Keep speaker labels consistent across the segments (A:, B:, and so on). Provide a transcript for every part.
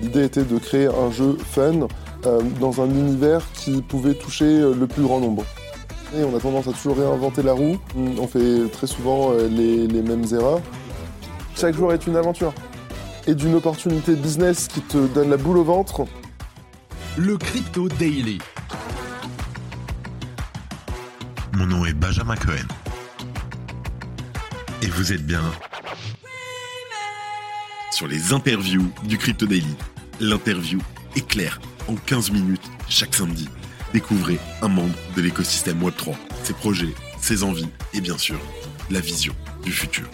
A: L'idée était de créer un jeu fun euh, dans un univers qui pouvait toucher euh, le plus grand nombre. Et on a tendance à toujours réinventer la roue. On fait très souvent euh, les, les mêmes erreurs. Chaque jour est une aventure. Et d'une opportunité business qui te donne la boule au ventre.
B: Le Crypto Daily. Mon nom est Benjamin Cohen. Et vous êtes bien sur les interviews du Crypto Daily. L'interview est claire en 15 minutes chaque samedi. Découvrez un membre de l'écosystème Web3, ses projets, ses envies et bien sûr la vision du futur.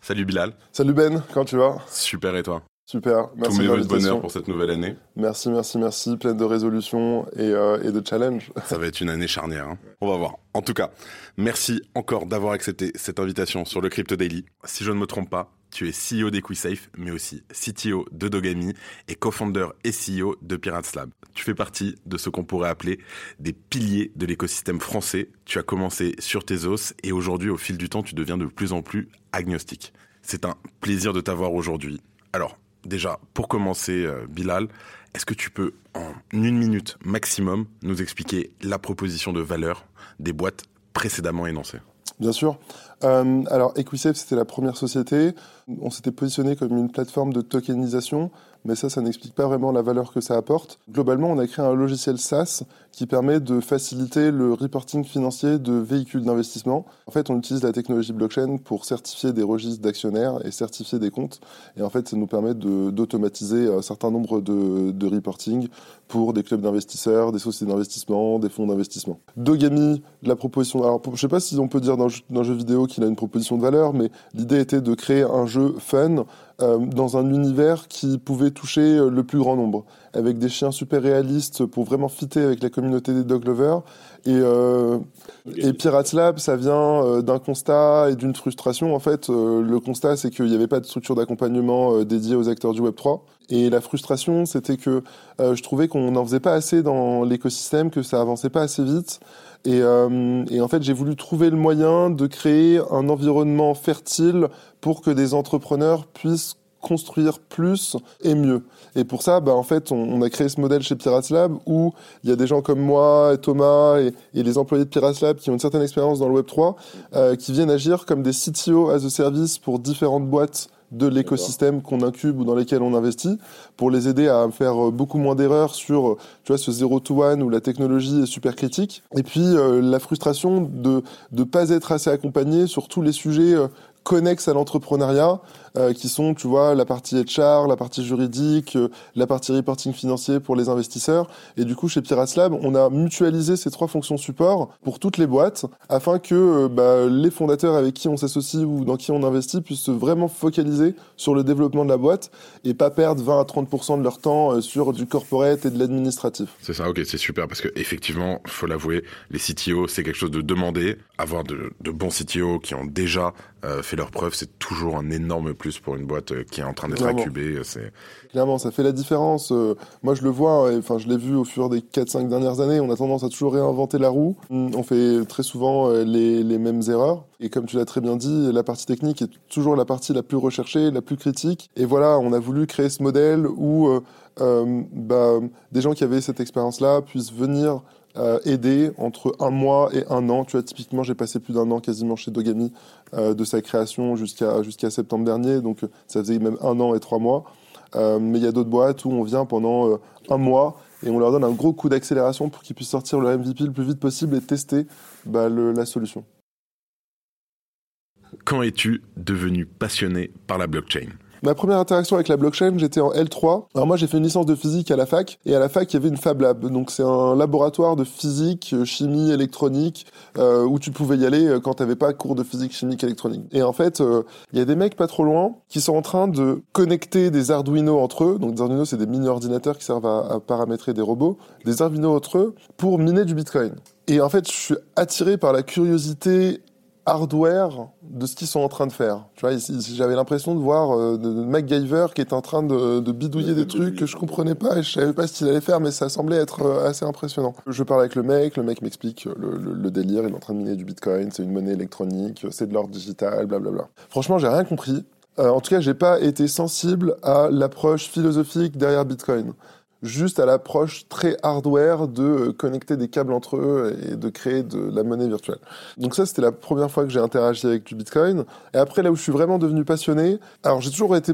C: Salut Bilal.
A: Salut Ben, comment tu vas?
C: Super et toi?
A: Super, merci
C: Tous mes voeux de bonheur pour cette nouvelle année.
A: Merci, merci, merci. Pleine de résolutions et, euh, et de challenges.
C: Ça va être une année charnière. hein. On va voir. En tout cas, merci encore d'avoir accepté cette invitation sur le Crypto Daily. Si je ne me trompe pas, tu es CEO d'EquiSafe, mais aussi CTO de Dogami et co-founder et CEO de Pirates Lab. Tu fais partie de ce qu'on pourrait appeler des piliers de l'écosystème français. Tu as commencé sur tes os et aujourd'hui, au fil du temps, tu deviens de plus en plus agnostique. C'est un plaisir de t'avoir aujourd'hui. Alors, déjà, pour commencer, euh, Bilal, est-ce que tu peux, en une minute maximum, nous expliquer la proposition de valeur des boîtes précédemment énoncées?
A: Bien sûr. Euh, alors, EquiSafe, c'était la première société. On s'était positionné comme une plateforme de tokenisation, mais ça, ça n'explique pas vraiment la valeur que ça apporte. Globalement, on a créé un logiciel SaaS qui permet de faciliter le reporting financier de véhicules d'investissement. En fait, on utilise la technologie blockchain pour certifier des registres d'actionnaires et certifier des comptes. Et en fait, ça nous permet d'automatiser un certain nombre de, de reporting pour des clubs d'investisseurs, des sociétés d'investissement, des fonds d'investissement. Dogami, la proposition. Alors, je sais pas si on peut dire d'un jeu, jeu vidéo qu'il a une proposition de valeur, mais l'idée était de créer un jeu fun euh, dans un univers qui pouvait toucher le plus grand nombre, avec des chiens super réalistes pour vraiment fitter avec la communauté des dog lovers. Et, euh, et Pirates Lab, ça vient euh, d'un constat et d'une frustration. En fait, euh, le constat, c'est qu'il n'y avait pas de structure d'accompagnement euh, dédiée aux acteurs du Web 3. Et la frustration, c'était que je trouvais qu'on n'en faisait pas assez dans l'écosystème, que ça avançait pas assez vite. Et, et en fait, j'ai voulu trouver le moyen de créer un environnement fertile pour que des entrepreneurs puissent construire plus et mieux. Et pour ça, bah, en fait, on, on a créé ce modèle chez Pirates Lab où il y a des gens comme moi, et Thomas et, et les employés de Pirates Lab qui ont une certaine expérience dans le Web 3, euh, qui viennent agir comme des CTO as a service pour différentes boîtes de l'écosystème qu'on incube ou dans lesquels on investit pour les aider à faire euh, beaucoup moins d'erreurs sur euh, tu vois ce 0 to 1 où la technologie est super critique et puis euh, la frustration de de pas être assez accompagné sur tous les sujets euh, connexes à l'entrepreneuriat euh, qui sont tu vois la partie HR, la partie juridique, euh, la partie reporting financier pour les investisseurs et du coup chez Pirates Lab, on a mutualisé ces trois fonctions support pour toutes les boîtes afin que euh, bah, les fondateurs avec qui on s'associe ou dans qui on investit puissent se vraiment focaliser sur le développement de la boîte et pas perdre 20 à 30% de leur temps euh, sur du corporate et de l'administratif.
C: C'est ça, ok, c'est super parce que effectivement, faut l'avouer, les CTO, c'est quelque chose de demandé. Avoir de, de bons CTO qui ont déjà euh, fait leurs preuves, c'est toujours un énorme plus pour une boîte euh, qui est en train d'être incubée. C'est
A: Clairement, ça fait la différence. Euh, moi, je le vois, et, enfin, je l'ai vu au fur des 4-5 dernières années, on a tendance à toujours réinventer la roue. On fait très souvent euh, les, les mêmes erreurs. Et comme tu l'as très bien dit, la partie technique est toujours la partie la plus recherchée, la plus critique. Et voilà, on a voulu créer ce modèle où euh, euh, bah, des gens qui avaient cette expérience-là puissent venir euh, aider entre un mois et un an. Tu vois, typiquement, j'ai passé plus d'un an quasiment chez Dogami, euh, de sa création jusqu'à septembre dernier. Donc, euh, ça faisait même un an et trois mois. Mais il y a d'autres boîtes où on vient pendant un mois et on leur donne un gros coup d'accélération pour qu'ils puissent sortir le MVP le plus vite possible et tester bah, la solution.
C: quand es-tu devenu passionné par la blockchain?
A: Ma première interaction avec la blockchain, j'étais en L3. Alors moi, j'ai fait une licence de physique à la fac, et à la fac, il y avait une Fab Lab. Donc c'est un laboratoire de physique, euh, chimie, électronique, euh, où tu pouvais y aller euh, quand t'avais pas cours de physique, chimique, électronique. Et en fait, il y a des mecs pas trop loin qui sont en train de connecter des Arduino entre eux. Donc des Arduino, c'est des mini-ordinateurs qui servent à, à paramétrer des robots. Des Arduino entre eux pour miner du Bitcoin. Et en fait, je suis attiré par la curiosité hardware de ce qu'ils sont en train de faire. Tu vois, j'avais l'impression de voir euh, de, de MacGyver qui est en train de, de bidouiller des trucs que je comprenais pas et je savais pas ce qu'il allait faire, mais ça semblait être euh, assez impressionnant. Je parle avec le mec, le mec m'explique euh, le, le- le délire, il est en train de miner du Bitcoin, c'est une monnaie électronique, c'est de l'or digital, blablabla. Franchement, j'ai rien compris. Euh, en tout cas, j'ai pas été sensible à l'approche philosophique derrière Bitcoin juste à l'approche très hardware de euh, connecter des câbles entre eux et de créer de la monnaie virtuelle. Donc ça, c'était la première fois que j'ai interagi avec du Bitcoin. Et après, là où je suis vraiment devenu passionné, alors j'ai toujours été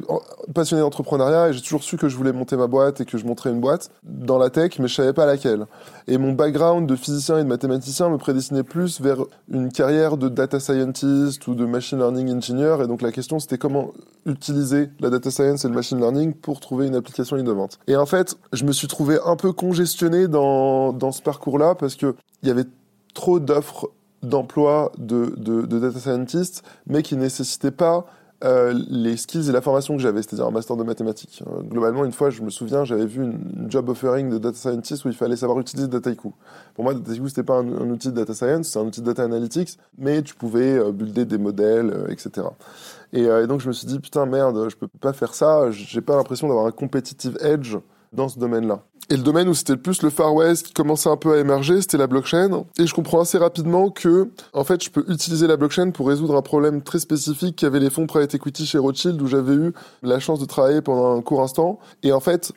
A: passionné d'entrepreneuriat et j'ai toujours su que je voulais monter ma boîte et que je monterais une boîte dans la tech, mais je savais pas laquelle. Et mon background de physicien et de mathématicien me prédestinait plus vers une carrière de data scientist ou de machine learning engineer. Et donc la question, c'était comment utiliser la data science et le machine learning pour trouver une application innovante. Et en fait, je me suis trouvé un peu congestionné dans, dans ce parcours-là parce que il y avait trop d'offres d'emploi de, data scientist, mais qui nécessitaient pas euh, les skills et la formation que j'avais, c'est-à-dire un master de mathématiques. Euh, globalement, une fois, je me souviens, j'avais vu une, job offering de data scientist où il fallait savoir utiliser Dataiku. Pour moi, Dataiku, c'était pas un, outil de data science, c'est un outil de data analytics, mais tu pouvais euh, builder des modèles, etc. Et, et, donc, je me suis dit, putain, merde, je peux pas faire ça, j'ai pas l'impression d'avoir un competitive edge dans ce domaine-là. Et le domaine où c'était le plus le Far West qui commençait un peu à émerger, c'était la blockchain. Et je comprends assez rapidement que, en fait, je peux utiliser la blockchain pour résoudre un problème très spécifique qu'avaient les fonds private equity chez Rothschild, où j'avais eu la chance de travailler pendant un court instant. Et en fait,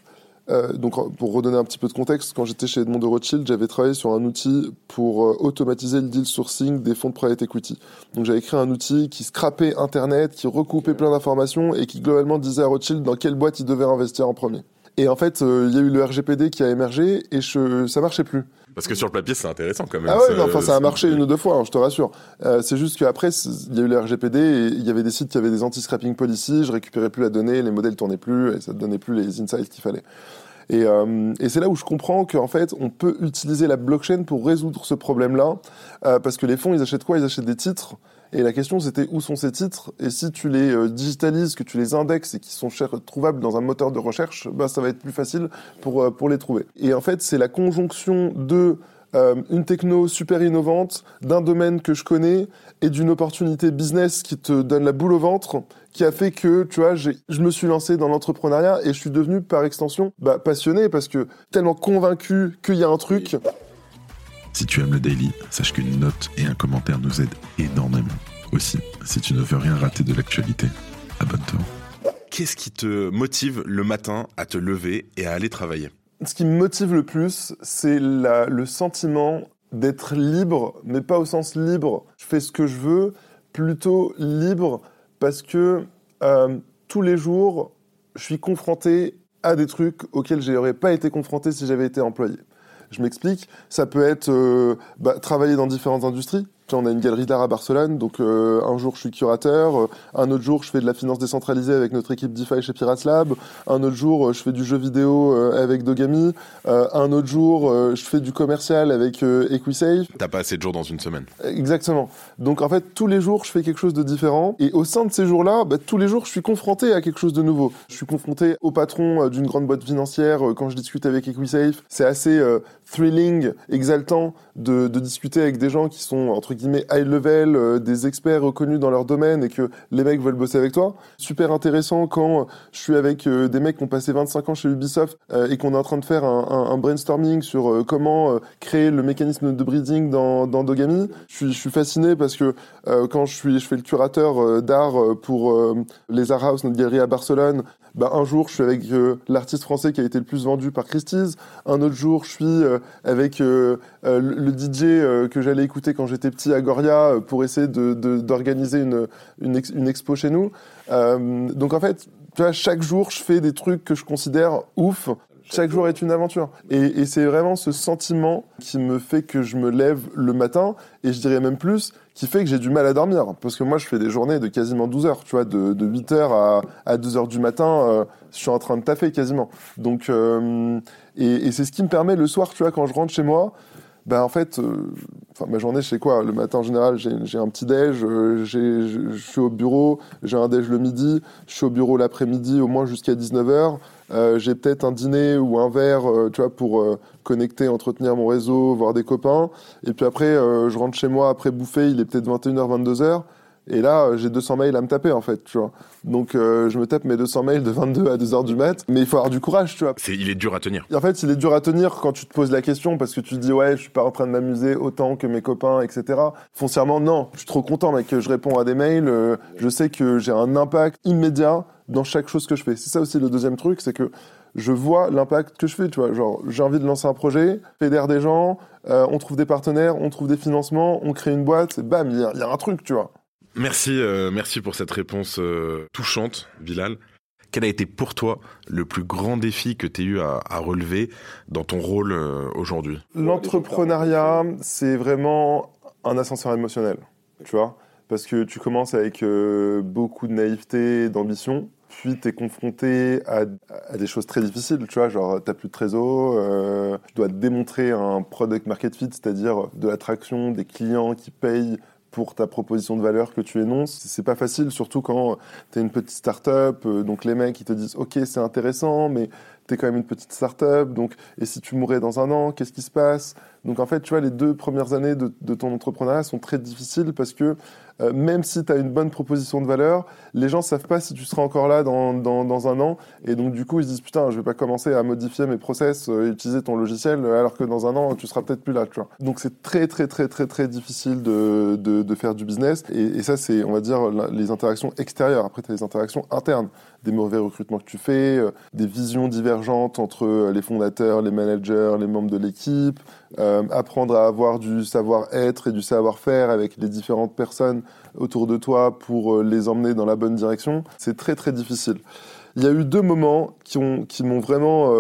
A: euh, donc, pour redonner un petit peu de contexte, quand j'étais chez Edmond de Rothschild, j'avais travaillé sur un outil pour euh, automatiser le deal sourcing des fonds de private equity. Donc, j'avais créé un outil qui scrapait Internet, qui recoupait plein d'informations et qui globalement disait à Rothschild dans quelle boîte il devait investir en premier. Et en fait, euh, il y a eu le RGPD qui a émergé et je, ça marchait plus.
C: Parce que sur le papier, c'est intéressant quand même.
A: Ah ouais, enfin, ça a marché une ou deux fois, hein, je te rassure. Euh, c'est juste qu'après, il y a eu le RGPD et il y avait des sites qui avaient des anti-scrapping policies, je récupérais plus la donnée, les modèles tournaient plus et ça te donnait plus les insights qu'il fallait. Et, euh, et c'est là où je comprends qu'en fait, on peut utiliser la blockchain pour résoudre ce problème-là, euh, parce que les fonds, ils achètent quoi? Ils achètent des titres. Et la question, c'était où sont ces titres? Et si tu les euh, digitalises, que tu les indexes et qu'ils sont trouvables dans un moteur de recherche, bah, ça va être plus facile pour, euh, pour les trouver. Et en fait, c'est la conjonction de euh, une techno super innovante, d'un domaine que je connais et d'une opportunité business qui te donne la boule au ventre, qui a fait que, tu vois, je me suis lancé dans l'entrepreneuriat et je suis devenu par extension bah, passionné parce que tellement convaincu qu'il y a un truc.
B: Si tu aimes le daily, sache qu'une note et un commentaire nous aident énormément. Aussi, si tu ne veux rien rater de l'actualité, abonne-toi.
C: Qu'est-ce qui te motive le matin à te lever et à aller travailler?
A: Ce qui me motive le plus, c'est le sentiment d'être libre, mais pas au sens libre, je fais ce que je veux, plutôt libre parce que euh, tous les jours, je suis confronté à des trucs auxquels je n'aurais pas été confronté si j'avais été employé. Je m'explique, ça peut être euh, bah, travailler dans différentes industries, on a une galerie d'art à Barcelone, donc euh, un jour je suis curateur, euh, un autre jour je fais de la finance décentralisée avec notre équipe DeFi chez Pirates Lab, un autre jour euh, je fais du jeu vidéo avec Dogami, un autre jour je fais du commercial avec EquiSafe.
C: T'as pas assez de jours dans une semaine.
A: Exactement. Donc en fait tous les jours je fais quelque chose de différent et au sein de ces jours-là, bah, tous les jours je suis confronté à quelque chose de nouveau. Je suis confronté au patron d'une grande boîte financière quand je discute avec EquiSafe. C'est assez thrilling, exaltant de, discuter avec des gens qui sont entre guillemets high level, euh, des experts reconnus dans leur domaine et que les mecs veulent bosser avec toi. Super intéressant quand je suis avec euh, des mecs qui ont passé 25 ans chez Ubisoft euh, et qu'on est en train de faire un, brainstorming sur comment créer le mécanisme de breeding dans, Dogami. Je suis, je suis fasciné parce que quand je suis, je fais le curateur d'art pour les Art House, notre galerie à Barcelone, bah, un jour, je suis avec l'artiste français qui a été le plus vendu par Christie's. Un autre jour, je suis avec le, le DJ que j'allais écouter quand j'étais petit à Goria euh, pour essayer d'organiser de, une, une, une, expo chez nous. Euh, donc en fait, tu vois, chaque jour, je fais des trucs que je considère ouf. Chaque jour est une aventure. Et, et c'est vraiment ce sentiment qui me fait que je me lève le matin, et je dirais même plus, qui fait que j'ai du mal à dormir. Parce que moi, je fais des journées de quasiment 12 heures, tu vois, de, de 8 heures à, à 2 heures du matin, euh, je suis en train de taffer quasiment. Donc, euh, et, et c'est ce qui me permet le soir, tu vois, quand je rentre chez moi, ben en fait, euh, ma journée, sais quoi? Le matin en général, j'ai un petit déj, euh, je suis au bureau, j'ai un déj le midi, je suis au bureau l'après-midi au moins jusqu'à 19h. Euh, j'ai peut-être un dîner ou un verre, euh, tu vois, pour euh, connecter, entretenir mon réseau, voir des copains. Et puis après, je rentre chez moi après bouffer, il est peut-être 21h, 22h. Et là, j'ai 200 mails à me taper, en fait, tu vois. Donc, euh, je me tape mes 200 mails de 22 à 2 heures du mat. Mais il faut avoir du courage, tu vois.
C: C'est, il est dur à tenir.
A: En fait, il est dur à tenir quand tu te poses la question parce que tu te dis, ouais, je suis pas en train de m'amuser autant que mes copains, etc. Foncièrement, non. Je suis trop content, mec, que je réponds à des mails. euh, je sais que j'ai un impact immédiat dans chaque chose que je fais. C'est ça aussi le deuxième truc, c'est que je vois l'impact que je fais, tu vois. Genre, j'ai envie de lancer un projet, fédère des gens, euh, on trouve des partenaires, on trouve des financements, on crée une boîte, bam, il y, a- il y a un truc, tu vois.
C: Merci, euh, merci pour cette réponse euh, touchante, Bilal. Quel a été pour toi le plus grand défi que tu as eu à, relever dans ton rôle euh, aujourd'hui?
A: L'entrepreneuriat, c'est vraiment un ascenseur émotionnel, tu vois? Parce que tu commences avec beaucoup de naïveté, d'ambition, puis tu es confronté à, des choses très difficiles, tu vois, genre t'as plus de trésor, tu dois démontrer un product market fit, c'est-à-dire de l'attraction, des clients qui payent pour ta proposition de valeur que tu énonces. C'est pas facile, surtout quand tu es une petite start-up, euh, donc les mecs ils te disent ok c'est intéressant, mais tu es quand même une petite start-up, donc et si tu mourais dans un an, qu'est-ce qui se passe? Donc en fait, tu vois, les deux premières années de, ton entrepreneuriat sont très difficiles parce que euh, même si tu as une bonne proposition de valeur, les gens savent pas si tu seras encore là dans, dans, un an, et donc du coup ils se disent putain, je vais pas commencer à modifier mes process, euh, utiliser ton logiciel, euh, alors que dans un an tu seras peut-être plus là, tu vois. Donc c'est très très très très très difficile de, de, faire du business, et, ça c'est, on va dire, les interactions extérieures. Après tu as les interactions internes, des mauvais recrutements que tu fais, euh, des visions entre euh, les fondateurs, les managers, les membres de l'équipe, euh, apprendre à avoir du savoir-être et du savoir-faire avec les différentes personnes autour de toi pour euh, les emmener dans la bonne direction, c'est très très difficile. Il y a eu deux moments qui ont qui m'ont vraiment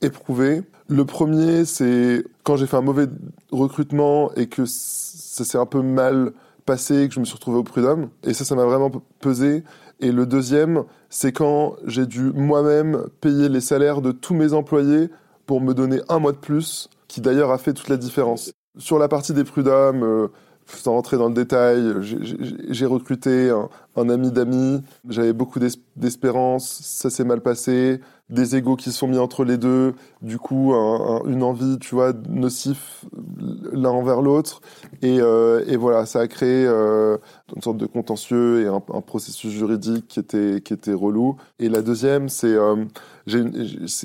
A: éprouvé. Le premier, c'est quand j'ai fait un mauvais recrutement et que ça s'est un peu mal passé, que je me suis retrouvé au prud'homme. Et ça, ça m'a vraiment pesé. Et le deuxième, c'est quand j'ai dû moi-même payer les salaires de tous mes employés pour me donner un mois de plus, qui d'ailleurs a fait toute la différence. Sur la partie des prud'hommes, euh, sans rentrer dans le détail, j'ai- recruté un, ami d'amis, j'avais beaucoup d'es- d'espérance, ça s'est mal passé, des égaux qui se sont mis entre les deux, du coup un- un- une envie, tu vois, nocif l'un envers l'autre, et, euh, voilà, ça a créé euh, une sorte de contentieux et un, processus juridique qui était, relou. Et la deuxième, c'est euh,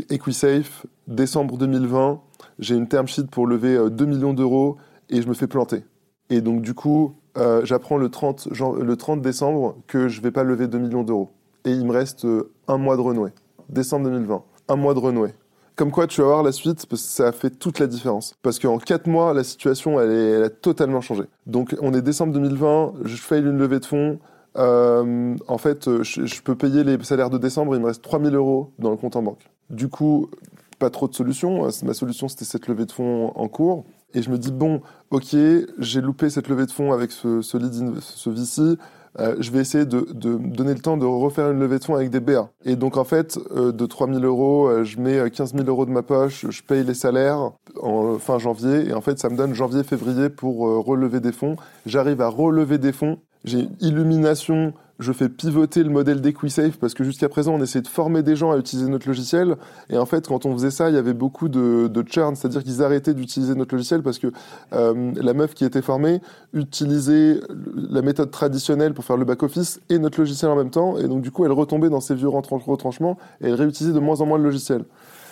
A: EquiSafe, décembre 2020, j'ai une term sheet pour lever euh, 2 millions d'euros et je me fais planter. Et donc, du coup, euh, j'apprends le 30, jan- le 30 décembre que je vais pas lever 2 millions d'euros. Et il me reste euh, un mois de renouer. Décembre 2020. Un mois de renouer. Comme quoi, tu vas voir la suite, parce que ça a fait toute la différence. Parce qu'en 4 mois, la situation, elle, a totalement changé. Donc, on est décembre 2020, je fail une levée de fonds. Euh, en fait, je, je peux payer les salaires de décembre, il me reste 3000 euros dans le compte en banque. Du coup, pas trop de solutions. Ma solution, c'était cette levée de fonds en cours. Et je me dis, bon, ok, j'ai loupé cette levée de fonds avec ce, ce, lead in- ce VC. Euh, je vais essayer de, de donner le temps de refaire une levée de fonds avec des BA. Et donc, en fait, euh, de 3000 euros, euh, je mets euh, 15 000 euros de ma poche, je paye les salaires en fin janvier. Et en fait, ça me donne janvier-février pour relever des fonds. J'arrive à relever des fonds. J'ai une illumination. Je fais pivoter le modèle d'EquiSafe parce que jusqu'à présent, on essayait de former des gens à utiliser notre logiciel. Et en fait, quand on faisait ça, il y avait beaucoup de, de churn, c'est-à-dire qu'ils arrêtaient d'utiliser notre logiciel parce que euh, la meuf qui était formée utilisait la méthode traditionnelle pour faire le back-office et notre logiciel en même temps. Et donc, du coup, elle retombait dans ses vieux retranch- retranchements et elle réutilisait de moins en moins le logiciel.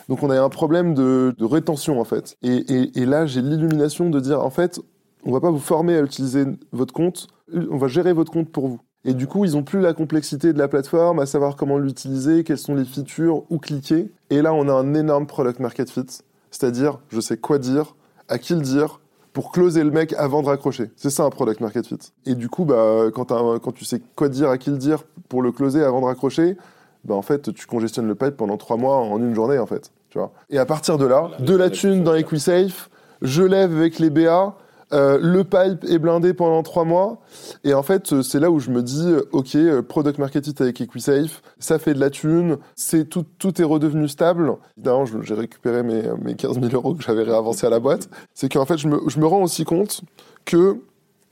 A: Donc, on avait un problème de, rétention, en fait. Et, et, et là, j'ai l'illumination de dire, en fait, on va pas vous former à utiliser votre compte, on va gérer votre compte pour vous. Et du coup, ils ont plus la complexité de la plateforme, à savoir comment l'utiliser, quelles sont les features, où cliquer. Et là, on a un énorme product market fit. C'est-à-dire, je sais quoi dire, à qui le dire, pour closer le mec avant de raccrocher. C'est ça un product market fit. Et du coup, bah, quand tu sais quoi dire, à qui le dire, pour le closer avant de raccrocher, bah, en fait, tu congestionnes le pipe pendant trois mois en une journée, en fait. Tu vois? Et à partir de là, de la thune dans EquiSafe, je lève avec les BA, euh, le pipe est blindé pendant trois mois. Et en fait, euh, c'est là où je me dis, euh, OK, product market avec EquiSafe, ça fait de la thune, c'est tout, tout est redevenu stable. Évidemment, j'ai récupéré mes, mes 15 000 euros que j'avais réavancés à la boîte. C'est qu'en fait, je me, je me rends aussi compte que,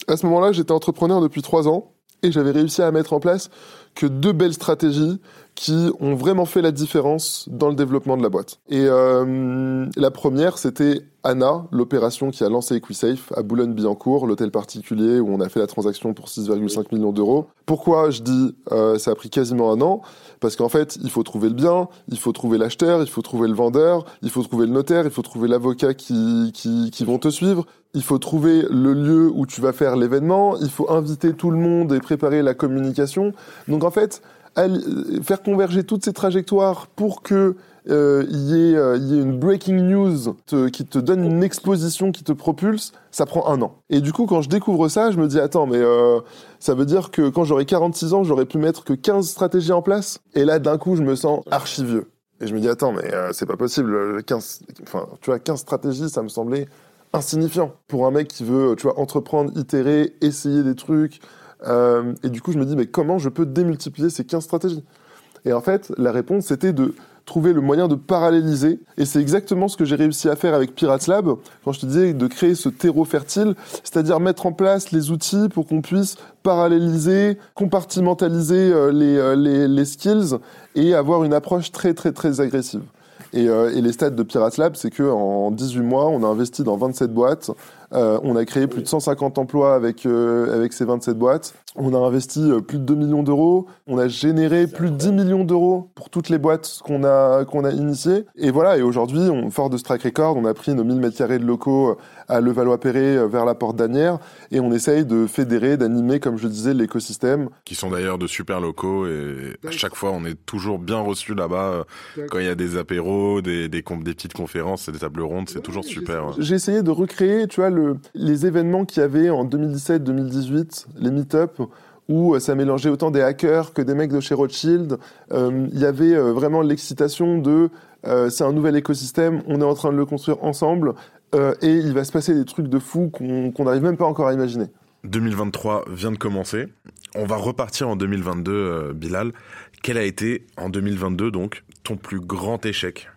A: à ce moment-là, j'étais entrepreneur depuis trois ans et j'avais réussi à mettre en place que deux belles stratégies qui ont vraiment fait la différence dans le développement de la boîte. Et euh, la première, c'était Anna, l'opération qui a lancé EquiSafe à Boulogne-Billancourt, l'hôtel particulier où on a fait la transaction pour 6,5 millions d'euros. Pourquoi je dis euh, ça a pris quasiment un an? Parce qu'en fait, il faut trouver le bien, il faut trouver l'acheteur, il faut trouver le vendeur, il faut trouver le notaire, il faut trouver l'avocat qui, qui, qui vont te suivre, il faut trouver le lieu où tu vas faire l'événement, il faut inviter tout le monde et préparer la communication. Donc en fait, faire converger toutes ces trajectoires pour que euh, il y, euh, y, ait une breaking news qui te donne une exposition qui te propulse, ça prend un an. Et du coup, quand je découvre ça, je me dis, attends, mais euh, ça veut dire que quand j'aurai 46 ans, j'aurais pu mettre que 15 stratégies en place? Et là, d'un coup, je me sens archivieux. Et je me dis, attends, mais c'est pas possible. 15, enfin, tu vois, 15 stratégies, ça me semblait insignifiant. Pour un mec qui veut, tu vois, entreprendre, itérer, essayer des trucs, euh, et du coup, je me dis, mais comment je peux démultiplier ces 15 stratégies? Et en fait, la réponse, c'était de trouver le moyen de paralléliser. Et c'est exactement ce que j'ai réussi à faire avec Pirates Lab, quand je te disais de créer ce terreau fertile, c'est-à-dire mettre en place les outils pour qu'on puisse paralléliser, compartimentaliser euh, les, euh, les, skills et avoir une approche très très très agressive. Et, et, les stats de Pirates Lab, c'est que en 18 mois, on a investi dans 27 boîtes, euh, on a créé plus de 150 emplois avec, euh, avec ces 27 boîtes. On a investi euh, plus de 2 millions d'euros. On a généré plus de 10 millions d'euros pour toutes les boîtes qu'on a, qu'on a initiées. Et voilà, et aujourd'hui, on, fort de ce track record, on a pris nos 1000 mètres carrés de locaux à Levallois-Perret vers la porte d'Anières et on essaye de fédérer, d'animer, comme je disais, l'écosystème.
C: Qui sont d'ailleurs de super locaux et à chaque fois, on est toujours bien reçu là-bas quand il y a des apéros, des, des, des petites conférences, des tables rondes, c'est toujours super.
A: J'ai essayé de recréer, tu vois, le, les événements qu'il y avait en 2017-2018, les meet-up, où euh, ça mélangeait autant des hackers que des mecs de chez Rothschild. Euh, il y avait euh, vraiment l'excitation de c'est un nouvel écosystème, on est en train de le construire ensemble et il va se passer des trucs de fou qu'on n'arrive même pas encore à imaginer.
C: 2023 vient de commencer. On va repartir en 2022, Bilal. Quel a été en 2022 donc ton plus grand échec?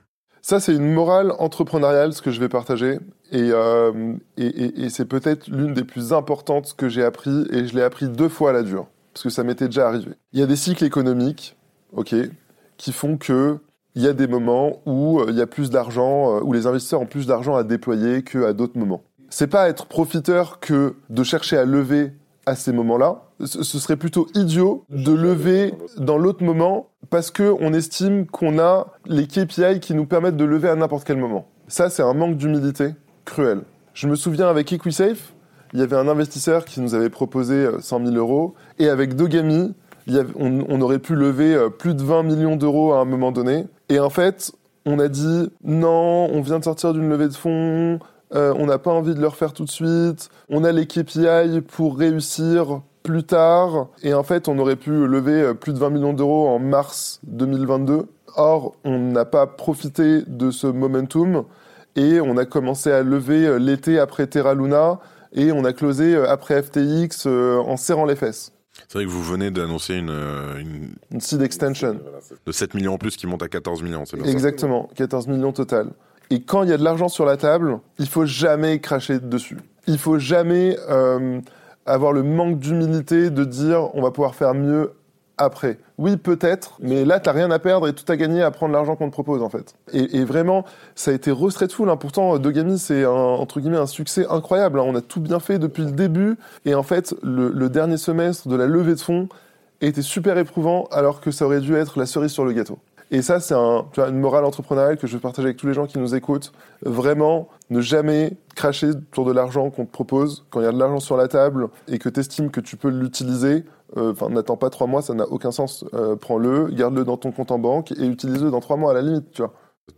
A: Ça, c'est une morale entrepreneuriale, ce que je vais partager. Et, euh, et, et, et c'est peut-être l'une des plus importantes que j'ai appris, et je l'ai appris deux fois à la dure, parce que ça m'était déjà arrivé. Il y a des cycles économiques, ok, qui font que il y a des moments où euh, il y a plus d'argent, euh, où les investisseurs ont plus d'argent à déployer qu'à d'autres moments. C'est pas être profiteur que de chercher à lever à ces moments-là. Ce serait plutôt idiot de lever dans l'autre moment parce que on estime qu'on a les KPI qui nous permettent de lever à n'importe quel moment. Ça, c'est un manque d'humilité cruel. Je me souviens avec EquiSafe, il y avait un investisseur qui nous avait proposé 100 euh, 000 euros et avec Dogami, on, on aurait pu lever euh, plus de 20 millions d'euros à un moment donné. Et en fait, on a dit non, on vient de sortir d'une levée de fonds, euh, on n'a pas envie de le refaire tout de suite, on a les KPI pour réussir plus tard, et en fait on aurait pu lever euh, plus de 20 millions d'euros en mars 2022. Or, on n'a pas profité de ce momentum, et on a commencé à lever euh, l'été après Terra Luna, et on a closé après FTX en serrant les fesses.
C: C'est vrai que vous venez d'annoncer une,
A: une... une seed extension.
C: De 7 millions en plus qui monte à 14 millions, c'est bien
A: Exactement, 14 millions total. Et quand il y a de l'argent sur la table, il faut jamais cracher dessus. Il faut jamais euh, avoir le manque d'humilité de dire on va pouvoir faire mieux après. Oui, peut-être, mais là, t'as rien à perdre et tout à gagner à prendre l'argent qu'on te propose, en fait. Et, vraiment, ça a été re-straightful. Hein. Pourtant, Dogami, c'est un, entre guillemets un succès incroyable. Hein. On a tout bien fait depuis le début. Et en fait, le, le dernier semestre de la levée de fonds était super éprouvant, alors que ça aurait dû être la cerise sur le gâteau. Et ça, c'est un, une morale entrepreneuriale que je veux partager avec tous les gens qui nous écoutent. Vraiment, ne jamais cracher sur de l'argent qu'on te propose. Quand il y a de l'argent sur la table et que tu estimes que tu peux l'utiliser, euh, enfin, n'attends pas trois mois, ça n'a aucun sens. Euh, prends-le, garde-le dans ton compte en banque et utilise-le dans trois mois à la limite.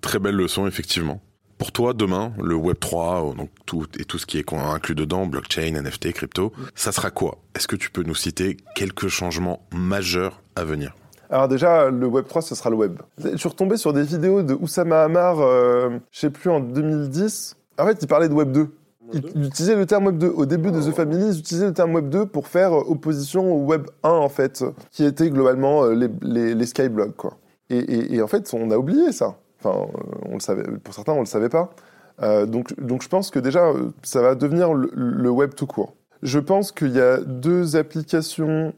C: Très belle leçon, effectivement. Pour toi, demain, le Web 3, donc tout et tout ce qui est inclus dedans, blockchain, NFT, crypto, ça sera quoi? Est-ce que tu peux nous citer quelques changements majeurs à venir?
A: Alors déjà, le Web 3, ce sera le web. Je suis retombé sur des vidéos de Oussama Hamar, euh, je sais plus, en 2010. En fait, il parlait de Web 2. Il, utilisait le terme Web 2. Au début de The Family, ils utilisaient le terme Web 2 pour faire opposition au Web 1, en fait, qui était globalement euh, les, les, les skyblogs, quoi. Et, et, et, en fait, on a oublié ça. Enfin, on le savait, pour certains, on le savait pas. Euh, donc, donc je pense que déjà, ça va devenir le, le web tout court. Je pense qu'il y a deux applications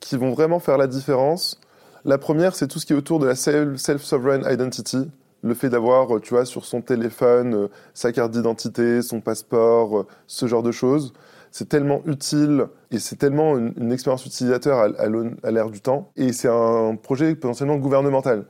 A: qui vont vraiment faire la différence. La première, c'est tout ce qui est autour de la self-sovereign identity, le fait d'avoir, tu vois, sur son téléphone euh, sa carte d'identité, son passeport, euh, ce genre de choses. C'est tellement utile et c'est tellement une, expérience utilisateur à, à l'ère du temps. Et c'est un projet potentiellement gouvernemental.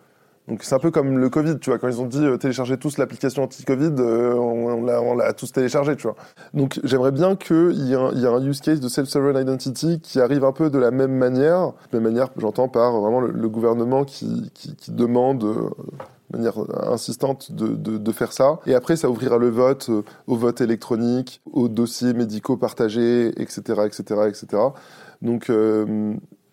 A: Donc c'est un peu comme le Covid, tu vois, quand ils ont dit euh, télécharger tous l'application anti-Covid, euh, on, l'a tous téléchargé, tu vois. Donc j'aimerais bien qu'il y, ait un use case de self-sovereign identity qui arrive un peu de la même manière, de la même manière, j'entends par vraiment le, gouvernement qui, qui, demande euh, de manière insistante de, de, de, faire ça. Et après, ça ouvrira le vote euh, au vote électronique, aux dossiers médicaux partagés, etc., etc., etc. Donc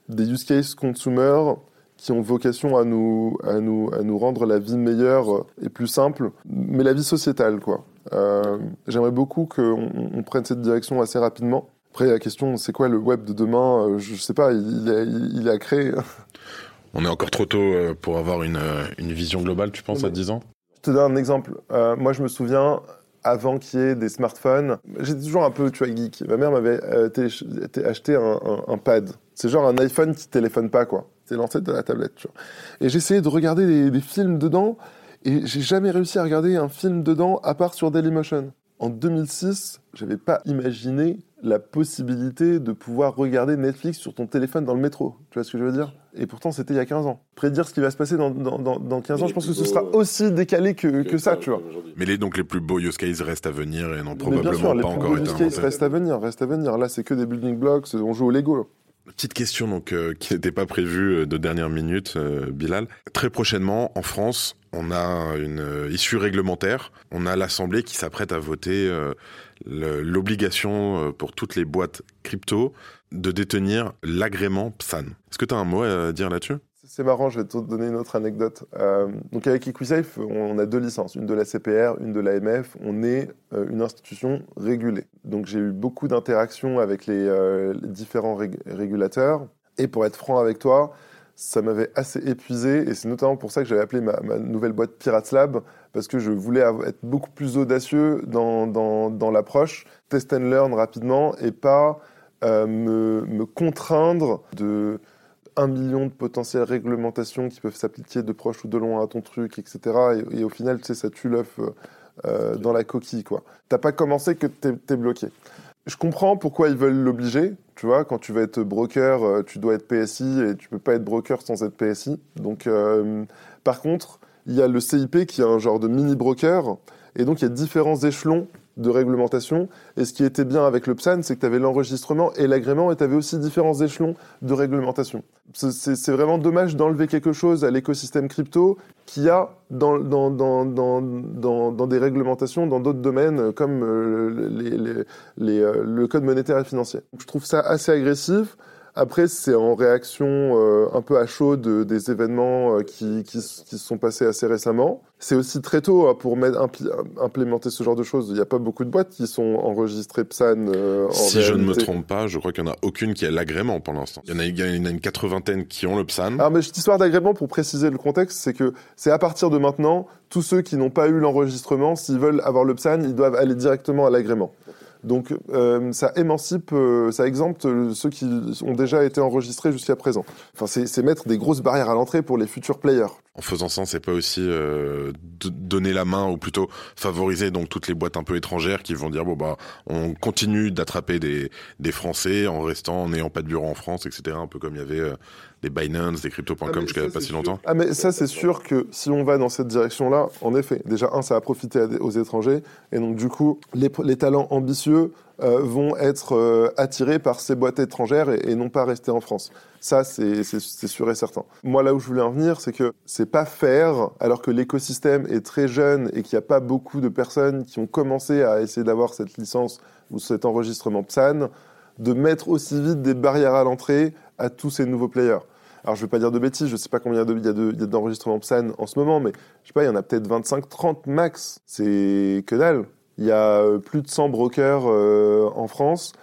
A: des use cases consumer qui ont vocation à nous, à nous, à nous rendre la vie meilleure et plus simple, mais la vie sociétale, quoi. Euh, J'aimerais beaucoup qu'on on prenne cette direction assez rapidement. Après, la question, c'est quoi le web de demain? Euh, Je sais pas, il, est, il à créer.
C: On est encore trop tôt euh, pour avoir une, une vision globale, tu penses, à 10 ans?
A: Je te donne un exemple. Euh, moi, je me souviens, avant qu'il y ait des smartphones, j'étais toujours un peu, tu vois, geek. Ma mère m'avait euh, acheté un, un, un pad. C'est genre un iPhone qui téléphone pas, quoi c'est l'ancêtre de la tablette. Tu vois. Et j'essayais de regarder des, films dedans, et j'ai jamais réussi à regarder un film dedans à part sur Dailymotion. En 2006, j'avais pas imaginé la possibilité de pouvoir regarder Netflix sur ton téléphone dans le métro. Tu vois ce que je veux dire? Et pourtant, c'était il y a 15 ans. Prédire ce qui va se passer dans, dans, dans 15 ans, je pense que ce sera aussi décalé que, que ça, tu vois.
C: Mais les, donc les plus beaux use cases restent à venir et n'ont probablement
A: bien sûr,
C: pas encore été
A: Les plus beaux use cases restent à venir, restent à venir. Là, c'est que des building blocks, on joue au Lego.
C: Petite question donc euh, qui n'était pas prévue euh, de dernière minute, euh, Bilal. Très prochainement, en France, on a une issue réglementaire. On a l'Assemblée qui s'apprête à voter l'obligation pour toutes les boîtes crypto de détenir l'agrément PSAN. Est-ce que tu as un mot à dire là-dessus?
A: C'est marrant, je vais te donner une autre anecdote. Euh, donc avec EquiSafe, on a deux licences, une de la CPR, une de l'AMF. On est euh, une institution régulée. Donc j'ai eu beaucoup d'interactions avec les, euh, différents régulateurs. Et pour être franc avec toi, ça m'avait assez épuisé. Et c'est notamment pour ça que j'avais appelé ma, nouvelle boîte Pirates Lab, parce que je voulais être beaucoup plus audacieux dans, l'approche, test and learn rapidement, et pas me contraindre de un million de potentielles réglementations qui peuvent s'appliquer de proche ou de loin à ton truc, etc. Et, au final, tu sais, ça tue l'œuf euh, euh, dans la coquille, quoi. T'as pas commencé que t'es es bloqué. Je comprends pourquoi ils veulent l'obliger. Tu vois, quand tu vas être broker, euh, tu dois être PSI et tu peux pas être broker sans être PSI. Donc, par contre, il y a le CIP qui est un genre de mini broker. Et donc, il y a différents échelons de réglementation. Et ce qui était bien avec le PSAN, c'est que tu avais l'enregistrement et l'agrément, et tu avais aussi différents échelons de réglementation. C'est vraiment dommage d'enlever quelque chose à l'écosystème crypto qu'il y a dans, dans, dans, dans, des réglementations dans d'autres domaines, comme euh, euh, le code monétaire et financier. Je trouve ça assez agressif. Après, c'est en réaction euh, un peu à chaud des événements euh, qui, qui, se sont passés assez récemment. C'est aussi très tôt hein, pour mettre, implémenter ce genre de choses. Il n'y a pas beaucoup de boîtes qui sont enregistrées PSAN. Euh, en
C: si je ne me trompe pas, je crois qu'il n'y en a aucune qui a l'agrément pour l'instant. Il y en a, il y en a une quatre-vingtaine qui ont le PSAN.
A: Alors, mais cette histoire d'agrément, pour préciser le contexte, c'est que c'est à partir de maintenant, tous ceux qui n'ont pas eu l'enregistrement, s'ils veulent avoir le PSAN, ils doivent aller directement à l'agrément. Donc euh, ça émancipe, euh, ça exempte ceux qui ont déjà été enregistrés jusqu'à présent. Enfin, c'est mettre des grosses barrières à l'entrée pour les futurs players.
C: En faisant ça, c'est pas aussi euh, donner la main ou plutôt favoriser donc toutes les boîtes un peu étrangères qui vont dire bon bah on continue d'attraper des des Français en restant en n'ayant pas de bureau en France, etc. Un peu comme il y avait euh, des Binance, des crypto.com ah, jusqu'à pas si longtemps.
A: Ah mais ça c'est sûr que si on va dans cette direction-là, en effet, déjà un ça a profité aux étrangers et donc du coup les, les talents ambitieux euh, vont être euh, attirés par ces boîtes étrangères et, non pas rester en France. Ça, c'est sûr et certain. Moi, là où je voulais en venir, c'est que c'est pas faire, alors que l'écosystème est très jeune et qu'il n'y a pas beaucoup de personnes qui ont commencé à essayer d'avoir cette licence ou cet enregistrement PSAN, de mettre aussi vite des barrières à l'entrée à tous ces nouveaux players. Alors, je ne vais pas dire de bêtises, je ne sais pas combien il y a d'enregistrements PSAN en ce moment, mais je sais pas, il y en a peut-être 25, 30 max. C'est que dalle. Il y a euh, plus de 100 brokers euh, en France.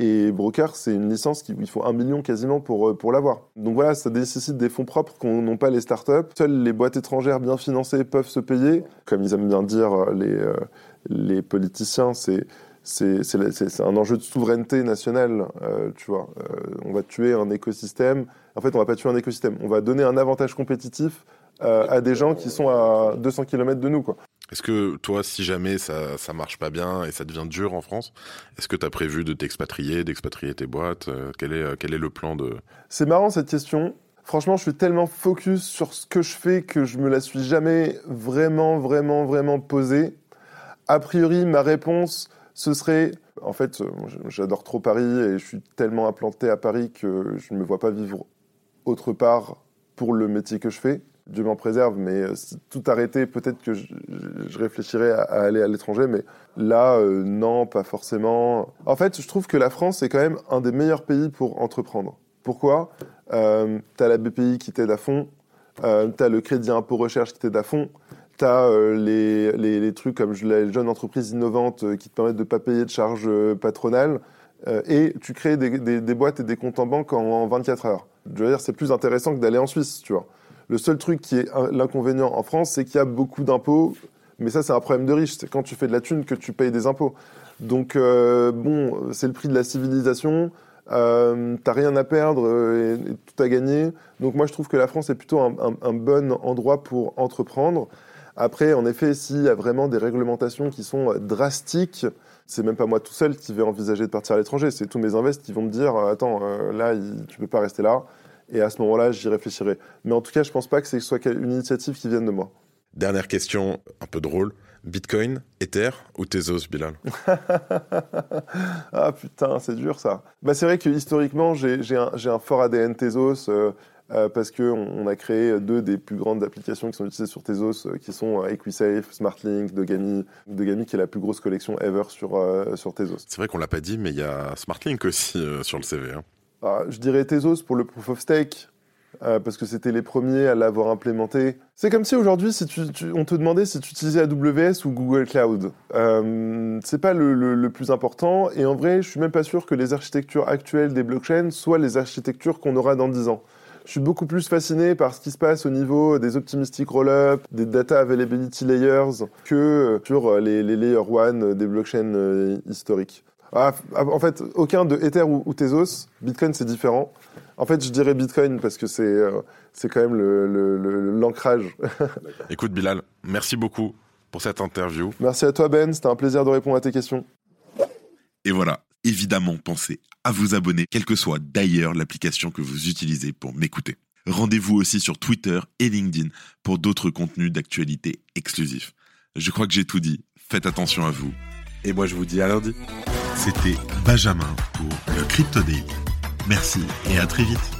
A: Et broker, c'est une licence qu'il il faut un million quasiment pour, euh, pour l'avoir. Donc voilà, ça nécessite des fonds propres qu'on n'ont pas les startups. Seules les boîtes étrangères bien financées peuvent se payer. Comme ils aiment bien dire les, les politiciens, c'est c'est un enjeu de souveraineté nationale, tu vois. on va tuer un écosystème En fait, on va pas tuer un écosystème. On va donner un avantage compétitif euh, à des gens qui sont à 200 km de nous. Quoi.
C: Est-ce que toi, si jamais ça, ça marche pas bien et ça devient dur en France, est-ce que tu as prévu de t'expatrier, d'expatrier tes boîtes euh, quel, est, euh, quel est le plan de...
A: C'est marrant cette question. Franchement, je suis tellement focus sur ce que je fais que je me la suis jamais vraiment, vraiment, vraiment posée. A priori, ma réponse, ce serait... En fait, j'adore trop Paris et je suis tellement implanté à Paris que je ne me vois pas vivre autre part pour le métier que je fais. Dieu m'en préserve, mais euh, tout arrêter, peut-être que je, réfléchirais à, aller à l'étranger, mais là, euh, non, pas forcément. En fait, je trouve que la France est quand même un des meilleurs pays pour entreprendre. Pourquoi? Euh, T'as la BPI qui t'aide à fond, euh, t'as le crédit impôt recherche qui t'aide à fond, t'as les, les, les, trucs comme les jeunes entreprises innovantes qui te permettent de pas payer de charges patronales, et tu crées des, boîtes et des comptes en banque en, en 24 heures. Je veux dire, c'est plus intéressant que d'aller en Suisse, tu vois. Le seul truc qui est l'inconvénient en France, c'est qu'il y a beaucoup d'impôts. Mais ça, c'est un problème de riche. C'est quand tu fais de la thune que tu payes des impôts. Donc, euh, bon, c'est le prix de la civilisation. Euh, T'as rien à perdre et, tout à gagner. Donc, moi, je trouve que la France est plutôt un bon endroit pour entreprendre. Après, en effet, s'il y a vraiment des réglementations qui sont drastiques, c'est même pas moi tout seul qui vais envisager de partir à l'étranger. C'est tous mes invests qui vont me dire Attends, euh, là, tu peux pas rester là. Et à ce moment-là, j'y réfléchirai. Mais en tout cas, je pense pas que ce soit une initiative qui vienne de moi.
C: Dernière question, un peu drôle. Bitcoin, Ether ou Tezos, Bilal?
A: Ah putain, c'est dur ça. Bah, c'est vrai que historiquement, j'ai un, un, fort ADN Tezos euh, euh, parce qu'on on a créé deux des plus grandes applications qui sont utilisées sur Tezos, euh, qui sont euh, EquiSafe, SmartLink, Dogami. Dogami qui est la plus grosse collection ever sur, euh, sur Tezos.
C: C'est vrai qu'on l'a pas dit, mais il y a SmartLink aussi sur le CV. Hein.
A: Ah, je dirais Tezos pour le proof of stake. Parce que c'était les premiers à l'avoir implémenté. C'est comme si aujourd'hui, si tu, tu, on te demandait si tu utilisais AWS ou Google Cloud. C'est pas le, le, le, plus important. Et en vrai, je suis même pas sûr que les architectures actuelles des blockchains soient les architectures qu'on aura dans 10 ans. Je suis beaucoup plus fasciné par ce qui se passe au niveau des optimistic rollup, des data availability layers, que sur les, les layer 1 des blockchains euh, historiques. Ah, en fait, aucun de Ether ou, ou Tezos. Bitcoin, c'est différent. En fait, je dirais Bitcoin parce que c'est euh, c'est quand même l'ancrage. Le, le,
C: Écoute, Bilal, merci beaucoup pour cette interview.
A: Merci à toi, Ben. C'était un plaisir de répondre à tes questions.
B: Et voilà, évidemment, pensez à vous abonner, quelle que soit d'ailleurs l'application que vous utilisez pour m'écouter. Rendez-vous aussi sur Twitter et LinkedIn pour d'autres contenus d'actualité exclusifs. Je crois que j'ai tout dit. Faites attention à vous.
C: Et moi, je vous dis à lundi.
B: C'était Benjamin pour le Crypto Daily. Merci et à très vite.